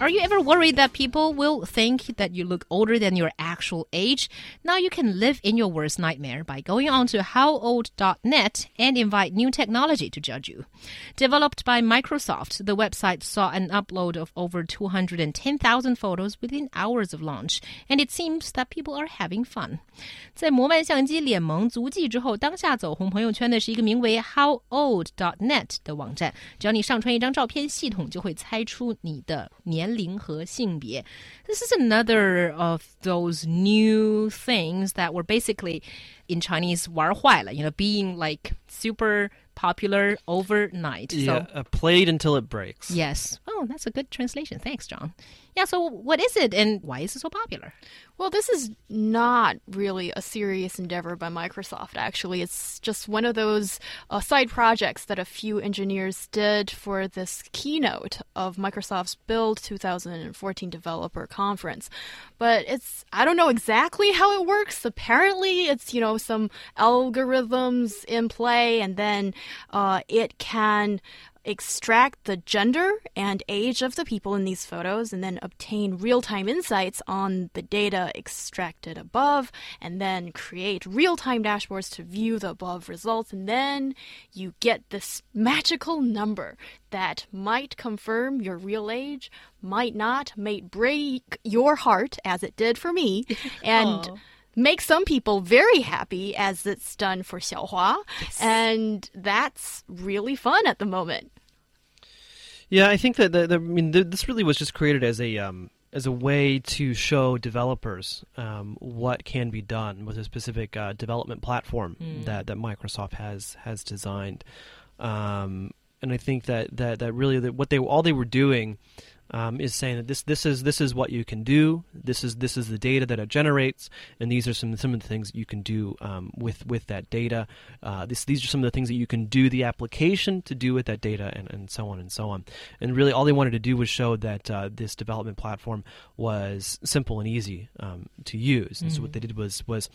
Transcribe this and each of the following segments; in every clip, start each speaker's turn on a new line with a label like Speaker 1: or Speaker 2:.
Speaker 1: Are you ever worried that people will think that you look older than your actual age? Now you can live in your worst nightmare by going on to howold.net and invite new technology to judge you. Developed by Microsoft, the website saw an upload of over 210,000 photos within hours of launch, and it seems that people are having fun. 在摩曼相机联盟足迹之后，当下走红朋友圈的是一个名为 howold.net 的网站。只要你上传一张照片，系统就会猜出你的年。 年龄和性别. This is another of those new things that were basically in Chinese 玩坏了, you know, being like super popular overnight.
Speaker 2: Yeah, so, uh, played until it breaks.
Speaker 1: Yes. Oh, that's a good translation. Thanks, John. Yeah, so what is it and why is it so popular?
Speaker 3: Well, this is not really a serious endeavor by Microsoft, actually. It's just one of those uh, side projects that a few engineers did for this keynote of Microsoft's Build 2014 Developer Conference. But it's, I don't know exactly how it works. Apparently, it's, you know, some algorithms in play, and then uh, it can extract the gender and age of the people in these photos and then obtain real time insights on the data extracted above, and then create real time dashboards to view the above results. And then you get this magical number that might confirm your real age, might not, may break your heart, as it did for me. And make some people very happy as it's done for Xiaohua. Yes. And that's really fun at the moment.
Speaker 2: Yeah, I think that the, the I mean the, this really was just created as a um, as a way to show developers um, what can be done with a specific uh, development platform mm. that, that Microsoft has has designed. Um, and I think that, that, that really that what they all they were doing um, is saying that this this is this is what you can do. This is this is the data that it generates, and these are some some of the things you can do um, with with that data. Uh, this, these are some of the things that you can do the application to do with that data, and, and so on and so on. And really, all they wanted to do was show that uh, this development platform was simple and easy um, to use. And mm-hmm. so what they did was was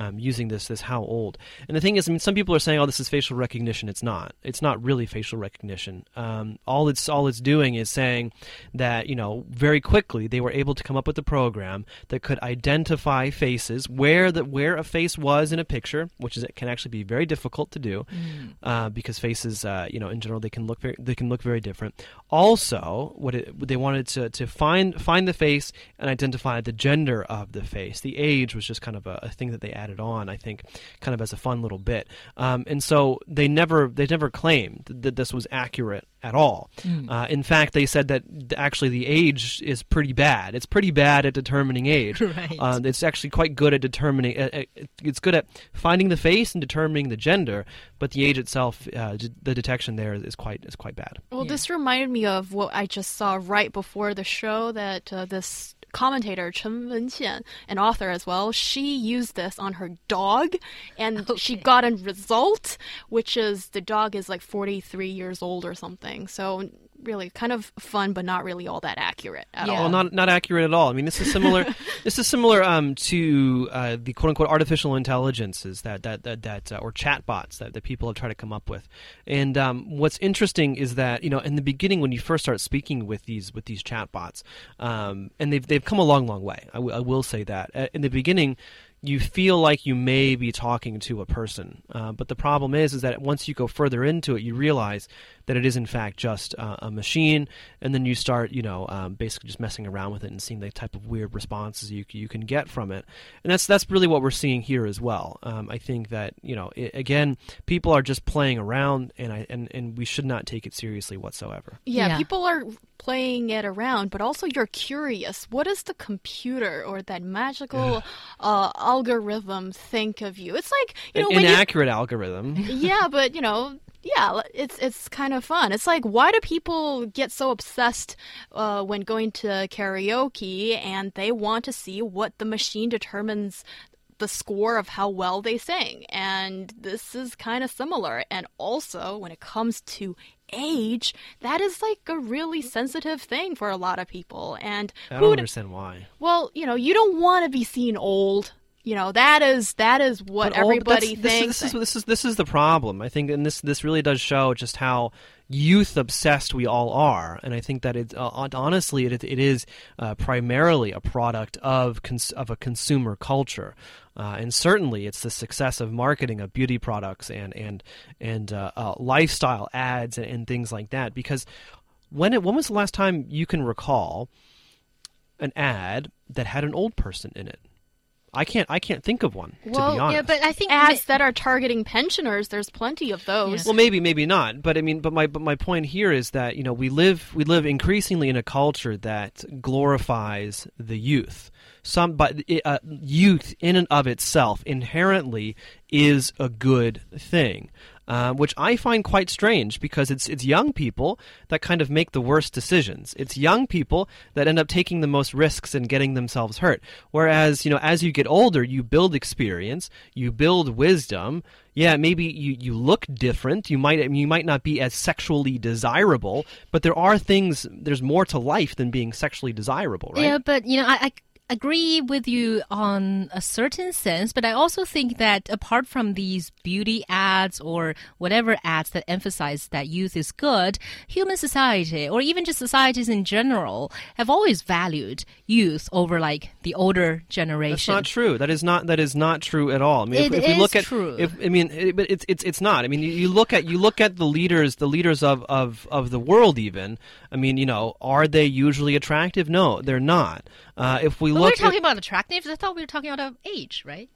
Speaker 2: um, using this this how old. And the thing is, I mean, some people are saying, "Oh, this is facial recognition." It's not. It's not really facial recognition. Um, all it's all it's doing is saying that you know very quickly they were able to come up with a program that could identify faces where the where a face was in a picture, which is it can actually be very difficult to do mm. uh, because faces, uh, you know, in general they can look very they can look very different. Also, what, it, they wanted to to find find the face and identify the gender of the face. The age was just kind of a, a thing that they added on, I think, kind of as a fun little bit. Um, and so they never they never claimed that this was accurate at all. Mm. Uh, in fact, they said that actually the age is pretty bad. It's pretty bad at determining age.
Speaker 1: right.
Speaker 2: uh, it's actually quite good at determining. Uh, uh, it's good at finding the face and determining the gender, but the age itself, uh, the detection there is quite is quite bad.
Speaker 3: Well, yeah. this reminded me of what I just saw right before the show that uh, this commentator Chen Wenqian, an author as well, she used this on her dog, and okay. she got a result, which is the dog is like 43 years old or something. So really kind of fun, but not really all that accurate at
Speaker 2: yeah.
Speaker 3: all.
Speaker 2: Well, not not accurate at all. I mean, this is similar. this is similar um, to uh, the quote unquote artificial intelligences that that that, that uh, or chatbots that, that people have tried to come up with. And um, what's interesting is that you know in the beginning when you first start speaking with these with these chatbots, um, and they've they've come a long long way. I, w- I will say that uh, in the beginning you feel like you may be talking to a person. Uh, but the problem is, is that once you go further into it, you realize that it is in fact just uh, a machine, and then you start, you know, um, basically just messing around with it and seeing the type of weird responses you you can get from it. And that's that's really what we're seeing here as well. Um, I think that you know, it, again, people are just playing around, and I and, and we should not take it seriously whatsoever.
Speaker 3: Yeah, yeah. people are playing it around, but also you're curious. What does the computer or that magical uh, algorithm think of you? It's like you know,
Speaker 2: an inaccurate you... algorithm.
Speaker 3: yeah, but you know, yeah, it's it's kind of fun. It's like why do people get so obsessed uh, when going to karaoke and they want to see what the machine determines the score of how well they sing. And this is kind of similar. And also, when it comes to age, that is like a really sensitive thing for a lot of people. And
Speaker 2: I
Speaker 3: who
Speaker 2: don't understand why.
Speaker 3: well, you know, you don't want to be seen old. You know, that is that is what
Speaker 2: all-
Speaker 3: everybody
Speaker 2: that's- this is-
Speaker 3: thinks.
Speaker 2: This is, this is this is the problem. I think, and this this really does show just how youth obsessed we all are. And I think that it uh, honestly it, it is uh, primarily a product of cons- of a consumer culture. Uh, and certainly, it's the success of marketing of beauty products and and and uh, uh, lifestyle ads and, and things like that. Because when it, when was the last time you can recall an ad that had an old person in it? I can't I can't think of one to
Speaker 3: Well,
Speaker 2: be
Speaker 3: yeah,
Speaker 2: honest.
Speaker 1: Yeah, but I think
Speaker 3: ads that are targeting pensioners. There's plenty of those.
Speaker 2: Well, maybe, maybe not. But I mean, but my but my point here is that you know we live we live increasingly in a culture that glorifies the youth. Some, but uh, youth in and of itself inherently is a good thing. Uh, which I find quite strange because it's it's young people that kind of make the worst decisions. It's young people that end up taking the most risks and getting themselves hurt. Whereas you know, as you get older, you build experience, you build wisdom. Yeah, maybe you, you look different. You might you might not be as sexually desirable, but there are things. There's more to life than being sexually desirable, right?
Speaker 1: Yeah, but you know, I, I agree with you on a certain sense, but I also think that apart from these beauty ads or whatever ads that emphasize that youth is good, human society or even just societies in general have always valued youth over like the older generation.
Speaker 2: That's not true. That is not that is not true at all. I mean,
Speaker 1: It
Speaker 2: if, if we look at,
Speaker 1: true.
Speaker 2: if I mean, it, but it's it's it's not. I mean, you, you look at you look at the leaders, the leaders of, of of the world. Even, I mean, you know, are they usually attractive? No, they're not. Uh, if we
Speaker 1: we're talking about attractiveness. I thought we were talking about age, right?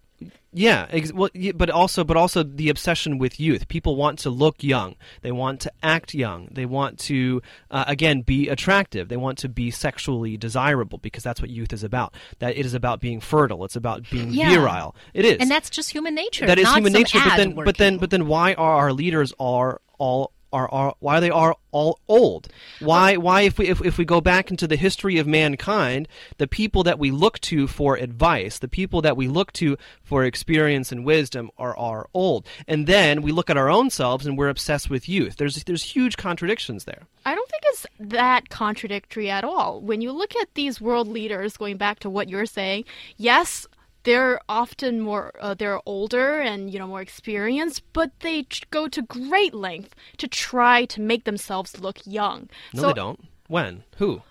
Speaker 2: yeah, ex- well, but also, but also the obsession with youth. People want to look young. They want to act young. They want to, uh, again, be attractive. They want to be sexually desirable because that's what youth is about. That it is about being fertile. It's about being
Speaker 1: Yeah.
Speaker 2: virile. It is,
Speaker 1: And that's just human nature.
Speaker 2: that is human nature. But then, but then, but then, why are our leaders are all are, are why they are all old? Why why if we if, if we go back into the history of mankind, the people that we look to for advice, the people that we look to for experience and wisdom are are old, and then we look at our own selves and we're obsessed with youth. There's there's huge contradictions there.
Speaker 3: I don't think it's that contradictory at all. When you look at these world leaders, going back to what you're saying, yes, they're often more uh, they're older and you know more experienced, but they go to great length to try to make themselves look young.
Speaker 2: No,
Speaker 3: so
Speaker 2: they don't. When? Who?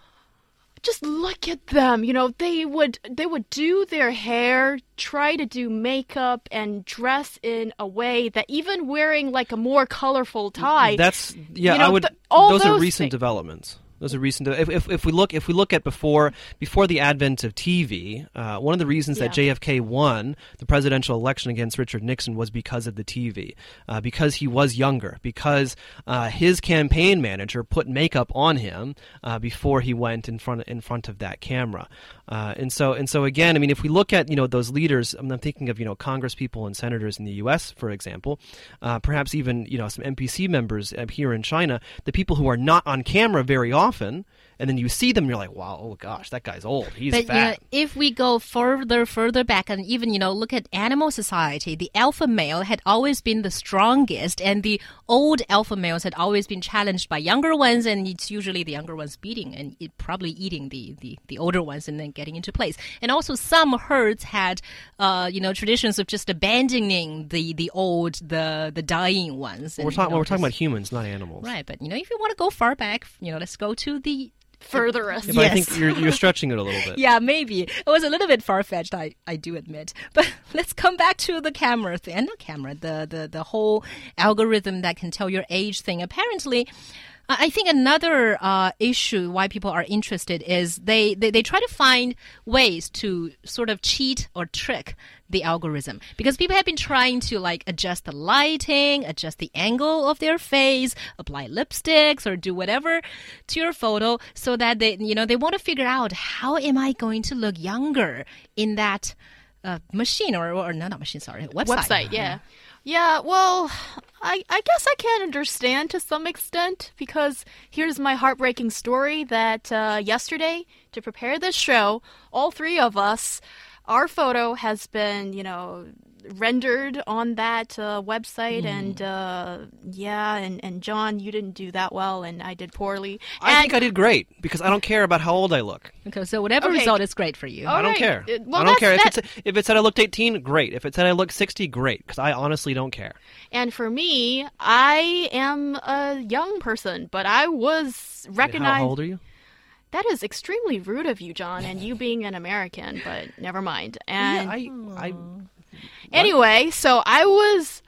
Speaker 3: just look at them. You know, they would they would do their hair, try to do makeup and dress in a way that even wearing like a more colorful tie.
Speaker 2: That's yeah.
Speaker 3: you know,
Speaker 2: I would.
Speaker 3: th- all
Speaker 2: those, are recent
Speaker 3: things.
Speaker 2: developments. Those are recent. If, if, if we look if we look at before before the advent of TV, uh, one of the reasons that JFK won the presidential election against Richard Nixon was because of the TV, uh, because he was younger, because uh, his campaign manager put makeup on him uh, before he went in front in front of that camera, uh, and so and so again, I mean, if we look at you know those leaders, I'm thinking of you know Congress people and senators in the U.S. for example, uh, perhaps even you know some NPC members here in China, the people who are not on camera very often, often and then you see them, you're like, wow, oh gosh, that guy's old, he's
Speaker 1: But
Speaker 2: fat.
Speaker 1: you know, if we go further, further back, and even you know, look at animal society, the alpha male had always been the strongest, and the old alpha males had always been challenged by younger ones, and it's usually the younger ones beating and it, probably eating the, the the older ones, and then getting into place. And also, some herds had, uh, you know, traditions of just abandoning the the old, the the dying ones.
Speaker 2: we're
Speaker 1: you know,
Speaker 2: we're talking about humans, not animals.
Speaker 1: right. But you know, if you want to go far back, you know, let's go to the
Speaker 3: furthest.
Speaker 2: Yeah, but I think you're you're stretching it a little bit.
Speaker 1: yeah, maybe. It was a little bit far fetched, I, I do admit. But let's come back to the camera thing. And not camera, the, the, the whole algorithm that can tell your age thing. Apparently, I think another uh, issue why people are interested is they, they, they try to find ways to sort of cheat or trick the algorithm. Because people have been trying to like adjust the lighting, adjust the angle of their face, apply lipsticks or do whatever to your photo so that they you know they want to figure out how am I going to look younger in that uh, machine or or no not machine sorry website.
Speaker 3: Website yeah. Yeah well I, I guess i can understand to some extent because here's my heartbreaking story that uh, yesterday to prepare this show all three of us our photo has been, you know, rendered on that uh, website, and uh, yeah, and, and John, you didn't do that well, and I did poorly.
Speaker 2: I think I did great because I don't care about how old I look.
Speaker 1: Okay, so whatever
Speaker 3: Okay.
Speaker 1: result is great for you.
Speaker 3: All
Speaker 2: I don't
Speaker 3: right.
Speaker 2: care.
Speaker 3: Uh, well,
Speaker 2: I don't
Speaker 3: that's-
Speaker 2: care if
Speaker 3: that-
Speaker 2: it's if it said I looked 18, great. If it said I looked 60, great. Because I honestly don't care.
Speaker 3: And for me, I am a young person, but I was recognized.
Speaker 2: How old are you?
Speaker 3: That is extremely rude of you, John, and you being an American, but never mind. And
Speaker 2: yeah, I, I,
Speaker 3: anyway, so I was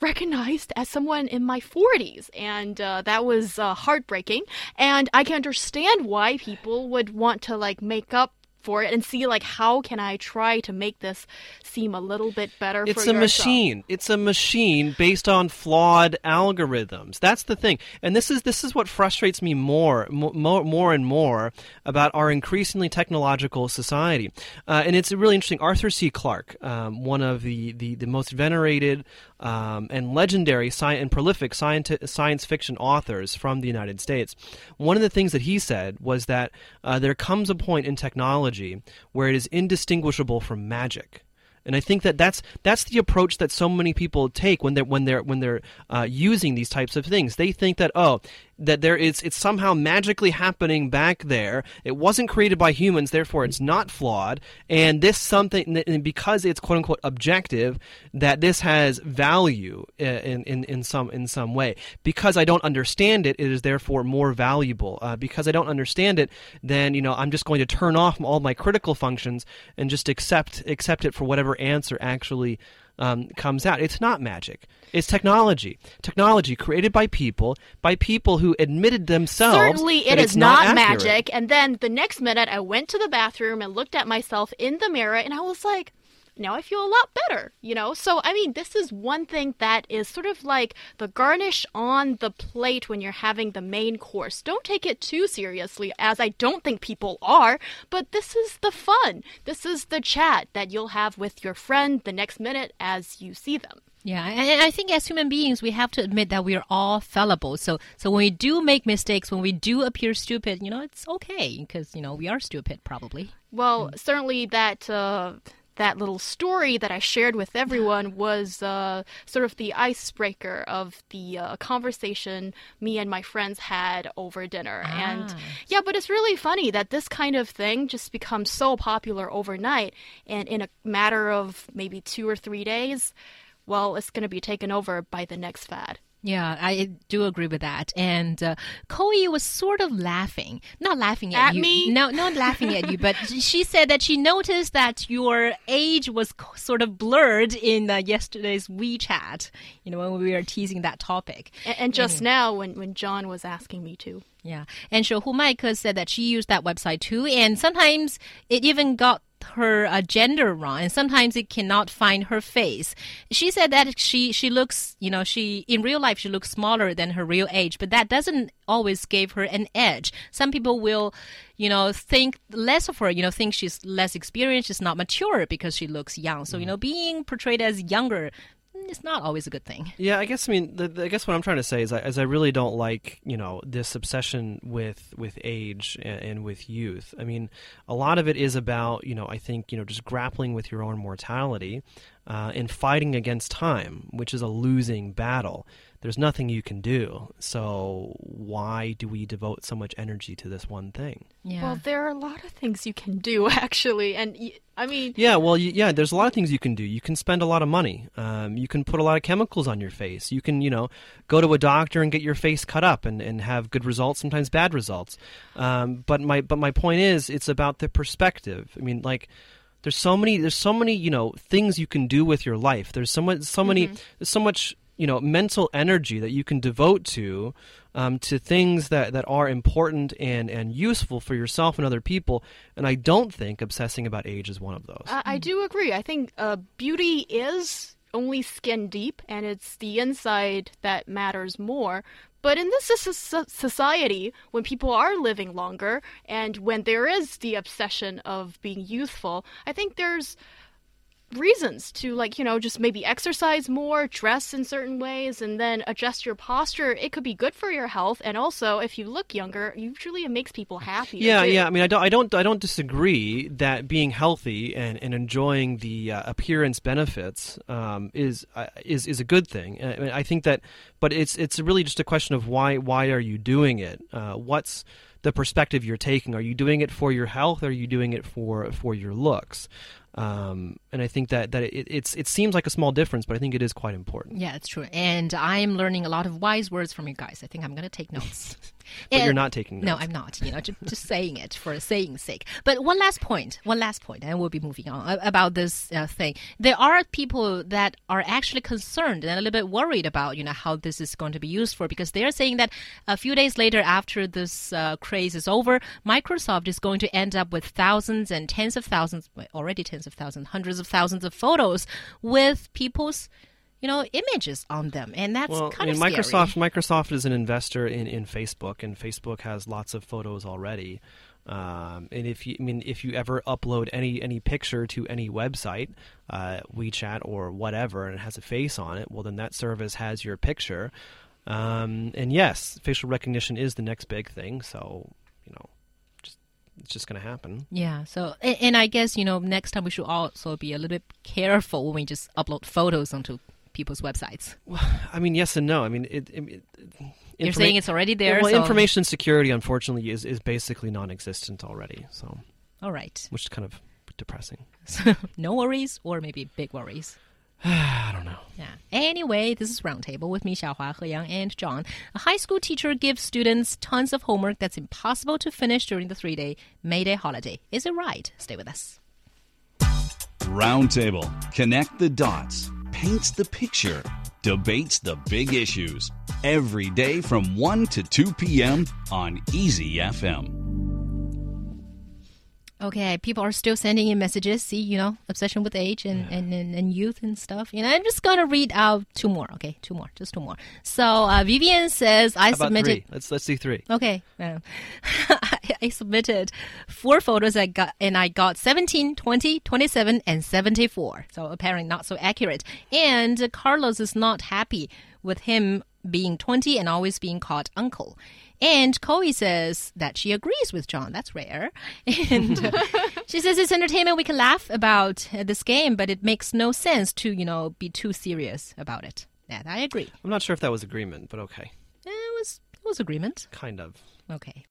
Speaker 3: recognized as someone in my 40s, and uh, that was uh, heartbreaking. And I can understand why people would want to like make up for it and see like how can I try to make this seem a little bit better
Speaker 2: It's a
Speaker 3: yourself.
Speaker 2: machine. It's a machine based on flawed algorithms. That's the thing. And this is this is what frustrates me more more more and more about our increasingly technological society. Uh, and it's really interesting. Arthur C. Clarke, um, one of the the, the most venerated um, and legendary sci- and prolific scienti- science fiction authors from the United States. One of the things that he said was that uh, there comes a point in technology where it is indistinguishable from magic. And I think that that's that's the approach that so many people take when they're when they're when they're uh, using these types of things. They think that oh that there is it's somehow magically happening back there. It wasn't created by humans, therefore it's not flawed. And this something and because it's quote unquote objective, that this has value uh, in in in some in some way. Because I don't understand it, it is therefore more valuable. Uh, because I don't understand it, then you know I'm just going to turn off all my critical functions and just accept accept it for whatever answer actually um, comes out. It's not magic. It's technology. Technology created by people, by people who admitted themselves.
Speaker 3: Certainly,
Speaker 2: that
Speaker 3: it
Speaker 2: it's
Speaker 3: is not, magic. And then the next minute, I went to the bathroom and looked at myself in the mirror, and I was like, now I feel a lot better, you know? So, I mean, this is one thing that is sort of like the garnish on the plate when you're having the main course. Don't take it too seriously, as I don't think people are, but this is the fun. This is the chat that you'll have with your friend the next minute as you see them.
Speaker 1: Yeah, and I think as human beings, we have to admit that we are all fallible. So, so when we do make mistakes, when we do appear stupid, you know, it's okay because you know we are stupid, probably.
Speaker 3: Well, certainly that uh, that little story that I shared with everyone was uh, sort of the icebreaker of the uh, conversation me and my friends had over dinner. And
Speaker 1: Ah.
Speaker 3: yeah, but it's really funny that this kind of thing just becomes so popular overnight, and in a matter of maybe two or three days, well, it's going to be taken over by the next fad.
Speaker 1: Yeah, I do agree with that. And uh, Koi was sort of laughing, not laughing at,
Speaker 3: At
Speaker 1: you.
Speaker 3: me?
Speaker 1: No, not laughing at you, but she said that she noticed that your age was sort of blurred in uh, yesterday's WeChat. You know, when we were teasing that topic.
Speaker 3: And, and just now, when, when John was asking me to.
Speaker 1: Yeah. And Shohu Maika said that she used that website too. And sometimes it even got her uh, gender wrong and sometimes it cannot find her face. She said that she she looks you know she in real life she looks smaller than her real age but that doesn't always give her an edge. Some people will you know think less of her you know think she's less experienced she's not mature because she looks young. So you know being portrayed as younger it's not always a good thing
Speaker 2: Yeah, I guess I mean, the, the- I guess what I'm trying to say is, I, is I really don't like you know this obsession with with age and, and with youth. I mean, a lot of it is about you know I think you know just grappling with your own mortality uh, and fighting against time, which is a losing battle. There's nothing you can do. So why do we devote so much energy to this one thing?
Speaker 1: yeah
Speaker 3: Well, there are a lot of things you can do, actually. And y- I mean,
Speaker 2: Yeah, well, y- yeah. There's a lot of things you can do. You can spend a lot of money. Um, you can put a lot of chemicals on your face. You can, you know, go to a doctor and get your face cut up and, and have good results. Sometimes bad results. Um, but my but my point is, it's about the perspective. I mean, like. There's so many. There's so many. You know, things you can do with your life. There's so much. So many. There's so much. You know, mental energy that you can devote to, um, to things that, that are important and, and useful for yourself and other people. And I don't think obsessing about age is one of those.
Speaker 3: I, I do agree. I think uh, beauty is only skin deep, and it's the inside that matters more. But in this society, when people are living longer and when there is the obsession of being youthful, I think there's reasons to like you know just maybe exercise more dress in certain ways and then adjust your posture it could be good for your health and also if you look younger usually it makes people happy
Speaker 2: Yeah, yeah. I mean, I don't, I don't, I don't disagree that being healthy and, and enjoying the uh, appearance benefits um, is uh, is is a good thing. I, mean, I think that, but it's it's really just a question of why why are you doing it? Uh, what's the perspective you're taking? Are you doing it for your health? Or are you doing it for for your looks? Um, and I think that that it, it's it seems like a small difference, but I think it is quite important.
Speaker 1: Yeah, it's true. And I'm learning a lot of wise words from you guys. I think I'm going to take notes.
Speaker 2: But you're not taking
Speaker 1: No. I'm not. You know, just, just saying it for saying's sake. But one last point, one last point, and we'll be moving on about this uh, thing. There are people that are actually concerned and a little bit worried about, you know, how this is going to be used for, because they're saying that a few days later, after this uh, craze is over, Microsoft is going to end up with thousands and tens of thousands, already tens of thousands, hundreds of thousands of photos with people's. You know, images on them, and that's
Speaker 2: well,
Speaker 1: kind
Speaker 2: I mean,
Speaker 1: of
Speaker 2: Microsoft
Speaker 1: scary.
Speaker 2: Microsoft is an investor in, in Facebook, and Facebook has lots of photos already. Um, and if you, I mean, if you ever upload any any picture to any website, uh, WeChat or whatever, and it has a face on it, well, then that service has your picture. Um, and yes, facial recognition is the next big thing. So, you know, just it's just going to happen.
Speaker 1: Yeah. So, and, and I guess you know, next time we should also be a little bit careful when we just upload photos onto people's websites.
Speaker 2: Well, I mean, yes and no. I mean, it. it, it
Speaker 1: You're
Speaker 2: informa-
Speaker 1: saying it's already there.
Speaker 2: well,
Speaker 1: so-
Speaker 2: information security, unfortunately, is, is basically non-existent already. So,
Speaker 1: All right.
Speaker 2: which is kind of depressing.
Speaker 1: So, no worries, or maybe big worries.
Speaker 2: I don't know.
Speaker 1: Yeah. Anyway, this is Roundtable with me, Xiaohua, He Yang, and John. A high school teacher gives students tons of homework that's impossible to finish during the three-day May Day holiday. Is it right? Stay with us.
Speaker 4: Roundtable. Connect the dots. Paints the picture. Debates the big issues. Every day from 1 to 2 p.m. on Easy FM.
Speaker 1: Okay, people are still sending in messages. See, you know, obsession with age and, and, and, and youth and stuff. You know, I'm just gonna read out two more. Okay, two more, just two more. So uh, Vivian says I
Speaker 2: How about
Speaker 1: submitted.
Speaker 2: three? Let's let's do three.
Speaker 1: Okay, um, I, submitted four photos I got, and I got 17, 20, 27, and 74. So apparently not so accurate. And Carlos is not happy with him being 20 and always being called uncle. And Chloe says that she agrees with John. That's rare. And uh, she says it's entertainment. We can laugh about uh, this game, but it makes no sense to, you know, be too serious about it. That I agree.
Speaker 2: I'm not sure if that was agreement, but okay,
Speaker 1: It was, it was agreement.
Speaker 2: kind of.
Speaker 1: Okay.